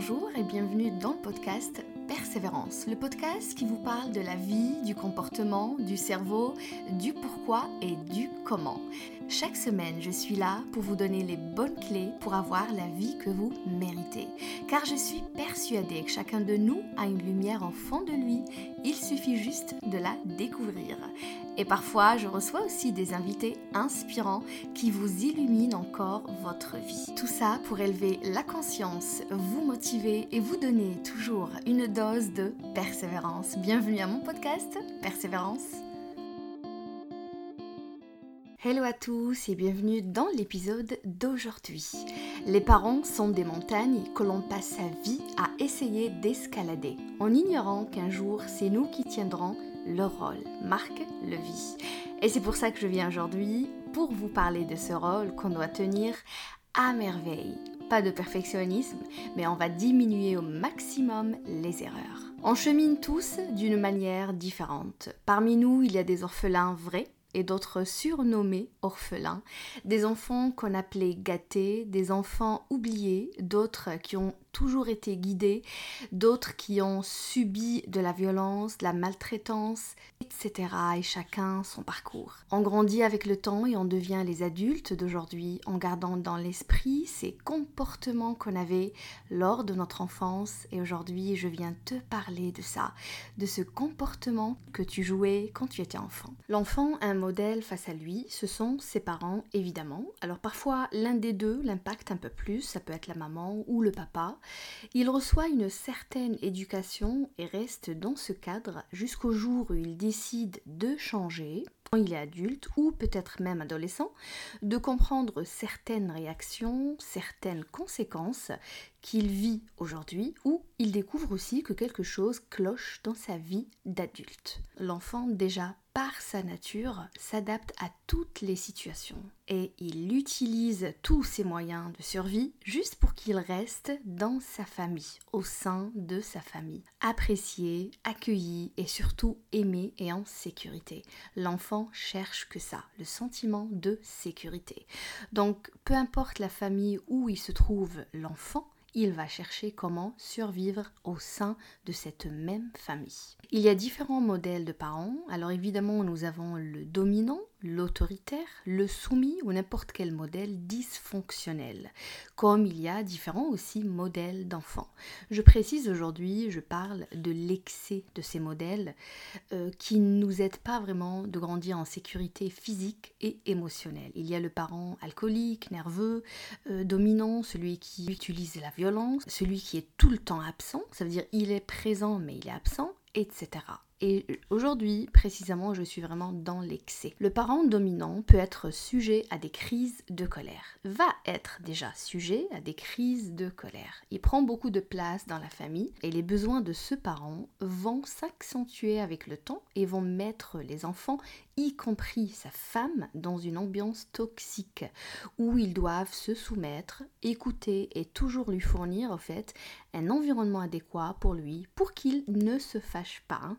Bonjour et bienvenue dans le podcast Persévérance, le podcast qui vous parle de la vie, du comportement, du cerveau, du pourquoi et du comment. Chaque semaine, je suis là pour vous donner les bonnes clés pour avoir la vie que vous méritez. Car je suis persuadée que chacun de nous a une lumière en fond de lui, il suffit juste de la découvrir. Et parfois, je reçois aussi des invités inspirants qui vous illuminent encore votre vie. Tout ça pour élever la conscience, vous motiver et vous donner toujours une dose de persévérance. Bienvenue à mon podcast Persévérance. Hello à tous et bienvenue dans l'épisode d'aujourd'hui. Les parents sont des montagnes que l'on passe sa vie à essayer d'escalader, en ignorant qu'un jour c'est nous qui tiendrons le rôle, Marc Levy. Et c'est pour ça que je viens aujourd'hui pour vous parler de ce rôle qu'on doit tenir à merveille. Pas de perfectionnisme, mais on va diminuer au maximum les erreurs. On chemine tous d'une manière différente. Parmi nous, il y a des orphelins vrais d'autres surnommés orphelins, des enfants qu'on appelait gâtés, des enfants oubliés, d'autres qui ont toujours été guidés, d'autres qui ont subi de la violence, de la maltraitance, etc. Et chacun son parcours. On grandit avec le temps et on devient les adultes d'aujourd'hui en gardant dans l'esprit ces comportements qu'on avait lors de notre enfance. Et aujourd'hui, je viens te parler de ça, de ce comportement que tu jouais quand tu étais enfant. L'enfant a un modèle face à lui, ce sont ses parents évidemment. Alors parfois, l'un des deux l'impacte un peu plus, ça peut être la maman ou le papa. Il reçoit une certaine éducation et reste dans ce cadre jusqu'au jour où il décide de changer, quand il est adulte ou peut-être même adolescent, de comprendre certaines réactions, certaines conséquences qu'il vit aujourd'hui ou il découvre aussi que quelque chose cloche dans sa vie d'adulte. L'enfant déjà par sa nature, s'adapte à toutes les situations et il utilise tous ses moyens de survie juste pour qu'il reste dans sa famille, au sein de sa famille, apprécié, accueilli et surtout aimé et en sécurité. L'enfant cherche que ça, le sentiment de sécurité. Donc peu importe la famille où il se trouve l'enfant, il va chercher comment survivre au sein de cette même famille. Il y a différents modèles de parents. Alors évidemment, nous avons le dominant, l'autoritaire, le soumis ou n'importe quel modèle dysfonctionnel, comme il y a différents aussi modèles d'enfants. Je précise aujourd'hui, je parle de l'excès de ces modèles euh, qui ne nous aident pas vraiment de grandir en sécurité physique et émotionnelle. Il y a le parent alcoolique, nerveux, euh, dominant, celui qui utilise la violence, celui qui est tout le temps absent, ça veut dire il est présent mais il est absent, etc. Et aujourd'hui, précisément, je suis vraiment dans l'excès. Le parent dominant peut être sujet à des crises de colère, va être déjà sujet à des crises de colère. Il prend beaucoup de place dans la famille et les besoins de ce parent vont s'accentuer avec le temps et vont mettre les enfants, y compris sa femme, dans une ambiance toxique où ils doivent se soumettre, écouter et toujours lui fournir, en fait, un environnement adéquat pour lui pour qu'il ne se fâche pas, hein,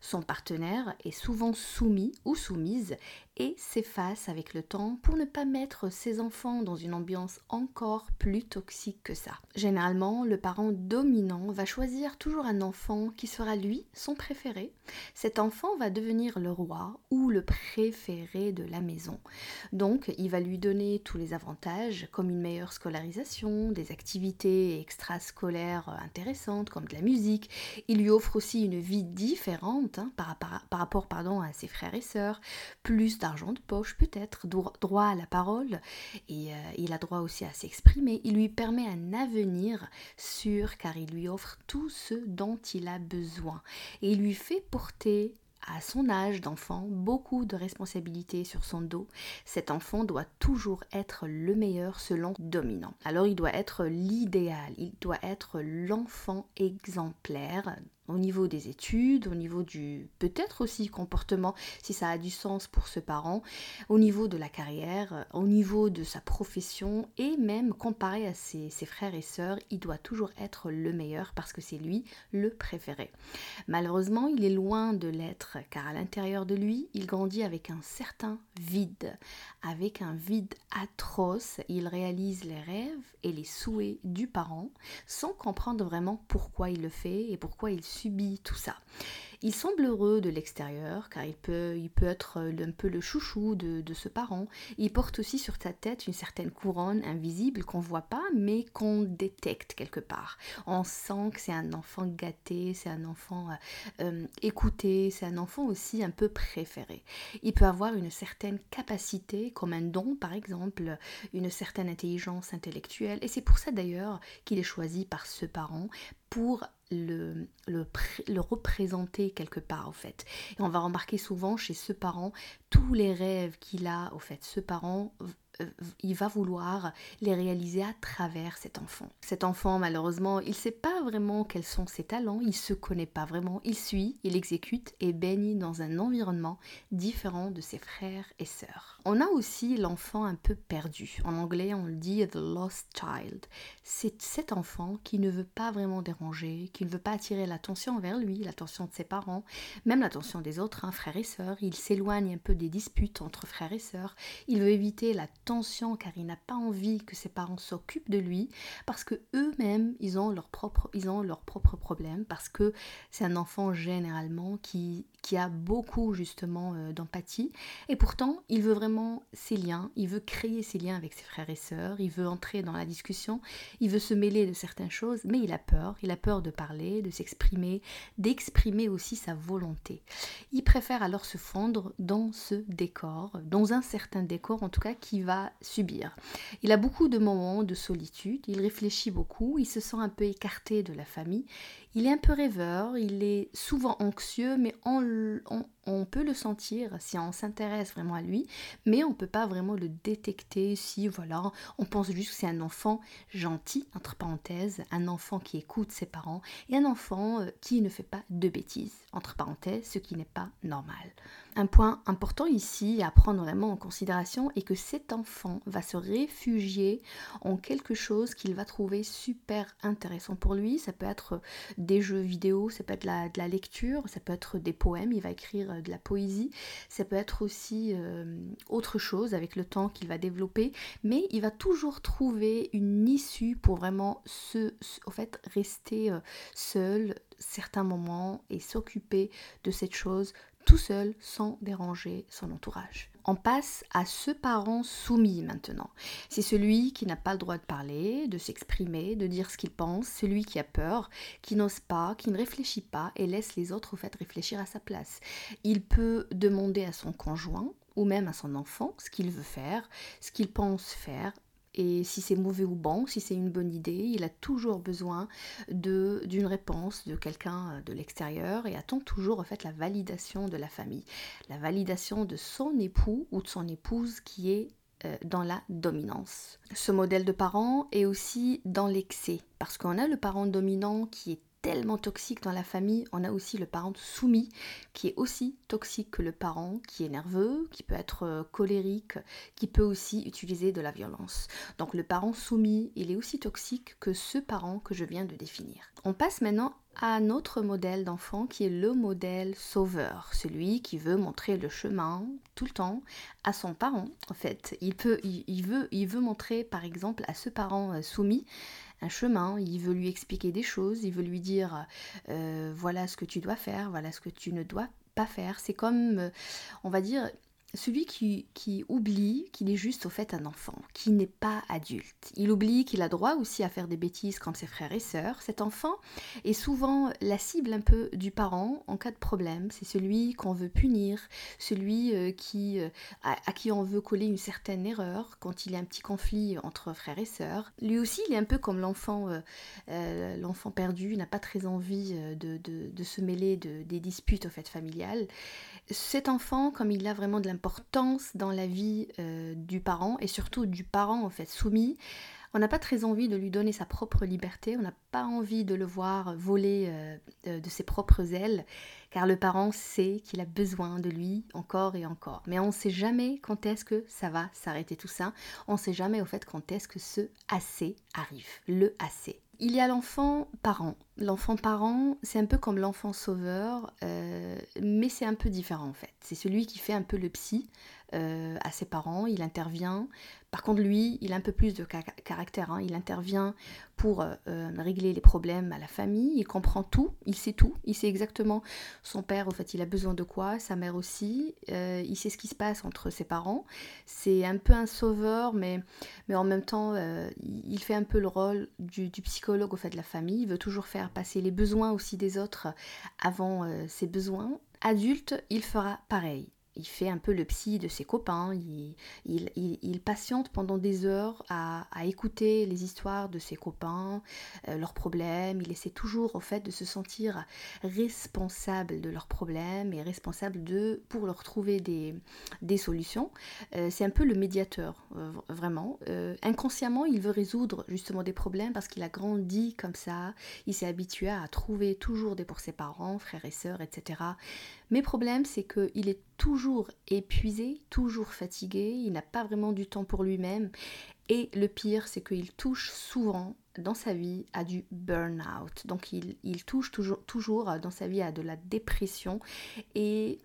Son partenaire est souvent soumis ou soumise et s'efface avec le temps pour ne pas mettre ses enfants dans une ambiance encore plus toxique que ça. Généralement, le parent dominant va choisir toujours un enfant qui sera lui son préféré. Cet enfant va devenir le roi ou le préféré de la maison. Donc, il va lui donner tous les avantages comme une meilleure scolarisation, des activités extrascolaires intéressantes comme de la musique. Il lui offre aussi une vie différente hein, par, rapport à ses frères et sœurs, plus d'argent de poche peut-être, droit à la parole, et euh, il a droit aussi à s'exprimer. Il lui permet un avenir sûr car il lui offre tout ce dont il a besoin. Et il lui fait porter à son âge d'enfant beaucoup de responsabilités sur son dos. Cet enfant doit toujours être le meilleur selon dominant. Alors il doit être l'idéal, il doit être l'enfant exemplaire au niveau des études, au niveau du peut-être aussi comportement, si ça a du sens pour ce parent, au niveau de la carrière, au niveau de sa profession et même comparé à ses, ses frères et sœurs, il doit toujours être le meilleur parce que c'est lui le préféré. Malheureusement, il est loin de l'être car à l'intérieur de lui, il grandit avec un certain vide, avec un vide atroce. Il réalise les rêves et les souhaits du parent sans comprendre vraiment pourquoi il le fait et pourquoi il subit tout ça. Il semble heureux de l'extérieur car il peut, il peut être un peu le chouchou de, de, ce parent. Il porte aussi sur sa tête une certaine couronne invisible qu'on voit pas mais qu'on détecte quelque part. On sent que c'est un enfant gâté, c'est un enfant euh, euh, écouté, c'est un enfant aussi un peu préféré. Il peut avoir une certaine capacité, comme un don par exemple, une certaine intelligence intellectuelle et c'est pour ça d'ailleurs qu'il est choisi par ce parent pour le, le, représenter quelque part, en fait. Et on va remarquer souvent chez ce parent tous les rêves qu'il a, au fait. Ce parent il va vouloir les réaliser à travers cet enfant. Cet enfant, malheureusement, il ne sait pas vraiment quels sont ses talents, il ne se connaît pas vraiment, il suit, il exécute et baigne dans un environnement différent de ses frères et sœurs. On a aussi l'enfant un peu perdu. En anglais, on le dit the lost child. C'est cet enfant qui ne veut pas vraiment déranger, qui ne veut pas attirer l'attention vers lui, l'attention de ses parents, même l'attention des autres, hein, frères et sœurs. Il s'éloigne un peu des disputes entre frères et sœurs. Il veut éviter la tension car il n'a pas envie que ses parents s'occupent de lui parce que eux-mêmes ils ont leurs propres ils ont leurs propres problèmes parce que c'est un enfant généralement qui qui a beaucoup justement euh, d'empathie et pourtant il veut vraiment ses liens, il veut créer ses liens avec ses frères et sœurs, il veut entrer dans la discussion, il veut se mêler de certaines choses, mais il a peur, il a peur de parler, de s'exprimer, d'exprimer aussi sa volonté. Il préfère alors se fondre dans ce décor, dans un certain décor en tout cas qui va subir. Il a beaucoup de moments de solitude, il réfléchit beaucoup, il se sent un peu écarté de la famille, il est un peu rêveur, il est souvent anxieux, mais on, on, peut le sentir si on s'intéresse vraiment à lui, mais on ne peut pas vraiment le détecter si, voilà, on pense juste que c'est un enfant gentil, entre parenthèses, un enfant qui écoute ses parents, et un enfant euh, qui ne fait pas de bêtises, entre parenthèses, ce qui n'est pas normal. Un point important ici à prendre vraiment en considération est que cet enfant va se réfugier en quelque chose qu'il va trouver super intéressant pour lui. Ça peut être des jeux vidéo, ça peut être de la lecture, ça peut être des poèmes, il va écrire euh, de la poésie, ça peut être aussi euh, autre chose avec le temps qu'il va développer, mais il va toujours trouver une issue pour vraiment se, au fait, rester euh, seul certains moments et s'occuper de cette chose tout seul sans déranger son entourage. On passe à ce parent soumis maintenant. C'est celui qui n'a pas le droit de parler, de s'exprimer, de dire ce qu'il pense, celui qui a peur, qui n'ose pas, qui ne réfléchit pas et laisse les autres au fait réfléchir à sa place. Il peut demander à son conjoint ou même à son enfant ce qu'il veut faire, ce qu'il pense faire, et si c'est mauvais ou bon, si c'est une bonne idée, il a toujours besoin d'une réponse de quelqu'un euh, de l'extérieur et attend toujours en fait la validation de la famille, la validation de son époux ou de son épouse qui est euh, dans la dominance. Ce modèle de parent est aussi dans l'excès, parce qu'on a le parent dominant qui est tellement toxique dans la famille, on a aussi le parent soumis qui est aussi toxique que le parent qui est nerveux, qui peut être euh, colérique, qui peut aussi utiliser de la violence. Donc le parent soumis, il est aussi toxique que ce parent que je viens de définir. On passe maintenant à un autre modèle d'enfant qui est le modèle sauveur, celui qui veut montrer le chemin tout le temps à son parent. En fait, il peut, il, veut, il veut montrer par exemple à ce parent euh, soumis chemin, il veut lui expliquer des choses, il veut lui dire euh, voilà ce que tu dois faire, voilà ce que tu ne dois pas faire. C'est comme, euh, on va dire, celui qui, qui oublie qu'il est juste au fait un enfant, qui n'est pas adulte. Il oublie qu'il a droit aussi à faire des bêtises comme ses frères et sœurs. Cet enfant est souvent la cible un peu du parent en cas de problème. C'est celui qu'on veut punir, celui euh, qui, euh, à, qui on veut coller une certaine erreur quand il y a un petit conflit entre frères et sœurs. Lui aussi, il est un peu comme l'enfant euh, perdu, il n'a pas très envie de, de, se mêler de, des disputes au fait familiales. Cet enfant, comme il a vraiment de dans la vie euh, du parent et surtout du parent en fait soumis, On n'a pas très envie de lui donner sa propre liberté, on n'a pas envie de le voir voler euh, de ses propres ailes, car le parent sait qu'il a besoin de lui encore et encore. Mais on ne sait jamais quand est-ce que ça va s'arrêter tout ça, on ne sait jamais au fait quand est-ce que ce assez arrive, le assez. Il y a l'enfant parent. L'enfant parent, c'est un peu comme l'enfant sauveur, euh, mais c'est un peu différent en fait. C'est celui qui fait un peu le psy euh, à ses parents, il intervient. Par contre, lui, il a un peu plus de caractère. Hein. Il intervient pour euh, régler les problèmes à la famille. Il comprend tout, il sait tout. Il sait exactement son père, en fait, il a besoin de quoi, sa mère aussi. il sait ce qui se passe entre ses parents. C'est un peu un sauveur, mais, mais en même temps, il fait un peu le rôle du, du psychologue au fait de la famille. Il veut toujours faire passer les besoins aussi des autres avant euh, ses besoins. Adulte, il fera pareil il fait un peu le psy de ses copains, il, patiente pendant des heures à, écouter les histoires de ses copains, euh, leurs problèmes, il essaie toujours au fait de se sentir responsable de leurs problèmes et responsable de pour leur trouver des, solutions. Euh, c'est un peu le médiateur, euh, vraiment. inconsciemment, il veut résoudre justement des problèmes parce qu'il a grandi comme ça, il s'est habitué à trouver toujours des pour ses parents, frères et sœurs, etc. Mes problèmes, c'est qu'il est toujours épuisé, toujours fatigué, il n'a pas vraiment du temps pour lui-même. Et le pire, c'est qu'il touche souvent dans sa vie à du burn-out. Donc il, touche toujours, dans sa vie à de la dépression. Et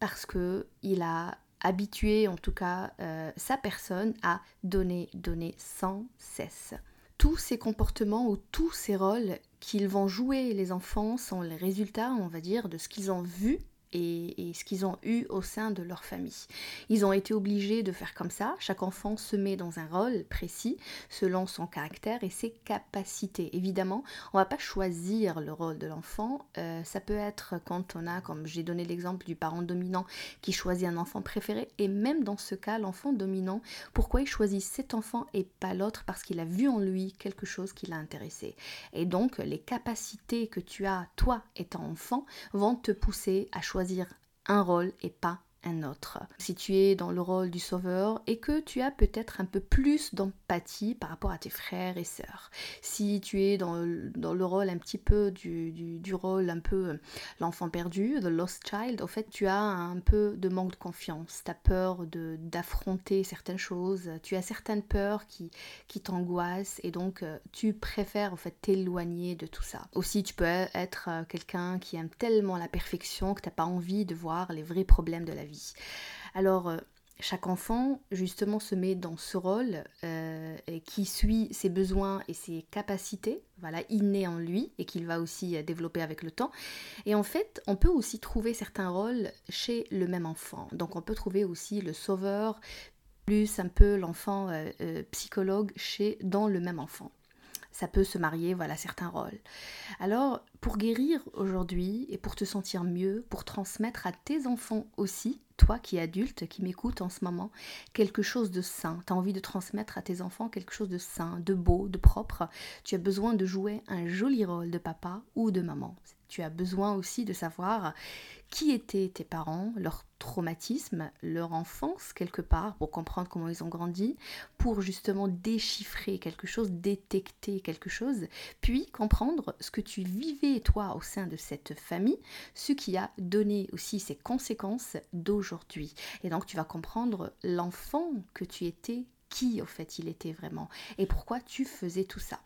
parce que il a habitué en tout cas euh, sa personne à donner, donner sans cesse. Tous ces comportements ou tous ces rôles qu'ils vont jouer les enfants sont les résultats, on va dire, de ce qu'ils ont vu et, ce qu'ils ont eu au sein de leur famille. Ils ont été obligés de faire comme ça. Chaque enfant se met dans un rôle précis selon son caractère et ses capacités. Évidemment, on ne va pas choisir le rôle de l'enfant. Euh, ça peut être quand on a, comme j'ai donné l'exemple du parent dominant qui choisit un enfant préféré. Et même dans ce cas, l'enfant dominant, pourquoi il choisit cet enfant et pas l'autre? Parce qu'il a vu en lui quelque chose qui l'a intéressé. Et donc, les capacités que tu as, toi étant enfant, vont te pousser à choisir un rôle et pas un autre. Si tu es dans le rôle du sauveur et que tu as peut-être un peu plus d'empathie par rapport à tes frères et sœurs. Si tu es dans, le rôle un petit peu du, rôle un peu euh, l'enfant perdu, the lost child, en fait tu as un peu de manque de confiance, tu as peur d'affronter certaines choses, tu as certaines peurs qui, qui t'angoissent et donc euh, tu préfères en fait t'éloigner de tout ça. Aussi tu peux être euh, quelqu'un qui aime tellement la perfection que tu n'as pas envie de voir les vrais problèmes de la vie alors, euh, chaque enfant, justement, se met dans ce rôle euh, qui suit ses besoins et ses capacités, voilà, inné en lui, et qu'il va aussi euh, développer avec le temps. Et en fait, on peut aussi trouver certains rôles chez le même enfant. Donc, on peut trouver aussi le sauveur, plus un peu l'enfant psychologue chez, dans le même enfant ça peut se marier, voilà certains rôles. Alors, pour guérir aujourd'hui et pour te sentir mieux, pour transmettre à tes enfants aussi, toi qui es adulte, qui m'écoute en ce moment, quelque chose de sain. Tu as envie de transmettre à tes enfants quelque chose de sain, de beau, de propre. Tu as besoin de jouer un joli rôle de papa ou de maman. Tu as besoin aussi de savoir qui étaient tes parents, leur traumatisme, leur enfance quelque part, pour comprendre comment ils ont grandi, pour justement déchiffrer quelque chose, détecter quelque chose, puis comprendre ce que tu vivais toi au sein de cette famille, ce qui a donné aussi ses conséquences d'aujourd'hui. Et donc tu vas comprendre l'enfant que tu étais, qui au fait il était vraiment, et pourquoi tu faisais tout ça.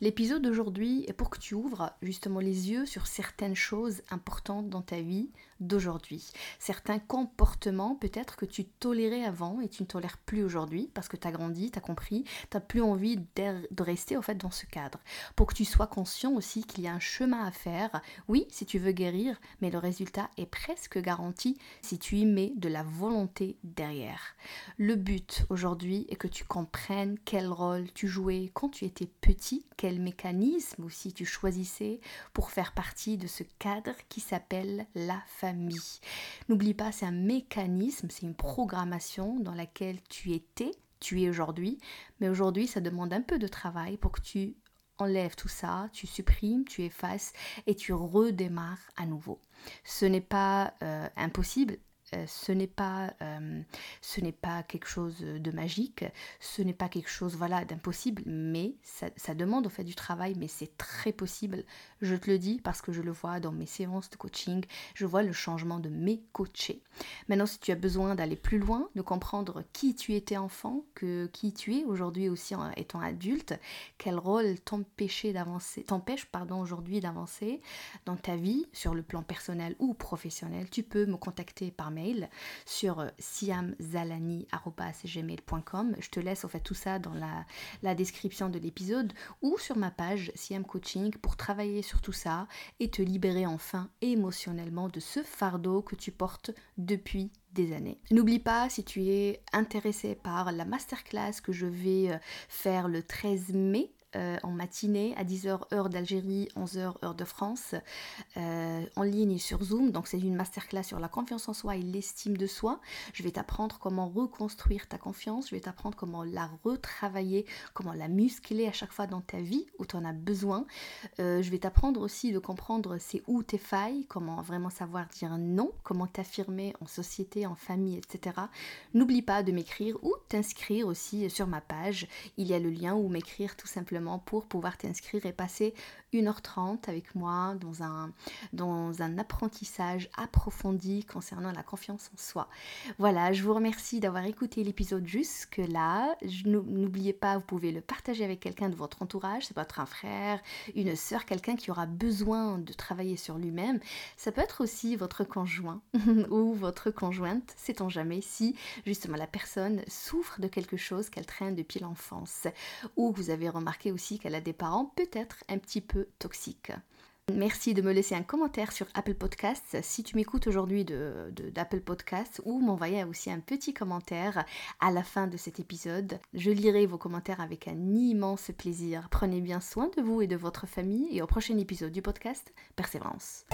L'épisode d'aujourd'hui est pour que tu ouvres justement les yeux sur certaines choses importantes dans ta vie d'aujourd'hui. Certains comportements peut-être que tu tolérais avant et tu ne tolères plus aujourd'hui parce que tu as grandi, tu as compris, tu n'as plus envie de rester en fait dans ce cadre. Pour que tu sois conscient aussi qu'il y a un chemin à faire. Oui, si tu veux guérir, mais le résultat est presque garanti si tu y mets de la volonté derrière. Le but aujourd'hui est que tu comprennes quel rôle tu jouais quand tu étais petit quel mécanisme aussi tu choisissais pour faire partie de ce cadre qui s'appelle la famille. N'oublie pas, c'est un mécanisme, c'est une programmation dans laquelle tu étais, tu es aujourd'hui, mais aujourd'hui ça demande un peu de travail pour que tu enlèves tout ça, tu supprimes, tu effaces et tu redémarres à nouveau. Ce n'est pas euh, impossible, ce n'est pas, euh, ce n'est pas quelque chose de magique, ce n'est pas quelque chose voilà d'impossible, mais ça, demande au fait du travail, mais c'est très possible. Je te le dis parce que je le vois dans mes séances de coaching, je vois le changement de mes coachés. Maintenant, si tu as besoin d'aller plus loin, de comprendre qui tu étais enfant, que qui tu es aujourd'hui aussi en étant adulte, quel rôle t'empêche d'avancer, t'empêche pardon aujourd'hui d'avancer dans ta vie sur le plan personnel ou professionnel, tu peux me contacter par mail sur siamzalani.gmail.com. Je te laisse en fait tout ça dans la, la description de l'épisode ou sur ma page Siam Coaching pour travailler sur tout ça et te libérer enfin émotionnellement de ce fardeau que tu portes depuis des années. N'oublie pas, si tu es intéressé par la masterclass que je vais euh, faire le 13 mai, euh, en matinée à 10h heure d'Algérie, 11h heure de France, euh, en ligne sur Zoom. Donc c'est une masterclass sur la confiance en soi et l'estime de soi. Je vais t'apprendre comment reconstruire ta confiance, je vais t'apprendre comment la retravailler, comment la muscler à chaque fois dans ta vie où tu en as besoin. Euh, je vais t'apprendre aussi de comprendre c'est où tes failles, comment vraiment savoir dire non, comment t'affirmer en société, en famille, etc. N'oublie pas de m'écrire ou t'inscrire aussi sur ma page. Il y a le lien ou m'écrire tout simplement pour pouvoir t'inscrire et passer 1h30 avec moi dans un, dans un apprentissage approfondi concernant la confiance en soi. Voilà, je vous remercie d'avoir écouté l'épisode jusque-là. N'oubliez pas, vous pouvez le partager avec quelqu'un de votre entourage. Ça peut être un frère, une soeur, quelqu'un qui aura besoin de travailler sur lui-même. Ça peut être aussi votre conjoint ou votre conjointe, sait-on jamais, si justement la personne souffre de quelque chose qu'elle traîne depuis l'enfance ou vous avez remarqué aussi qu'elle a des parents peut-être un petit peu toxiques. Merci de me laisser un commentaire sur Apple Podcasts si tu m'écoutes aujourd'hui d'Apple de, Podcasts ou m'envoyer aussi un petit commentaire à la fin de cet épisode. Je lirai vos commentaires avec un immense plaisir. Prenez bien soin de vous et de votre famille et au prochain épisode du podcast Persévérance.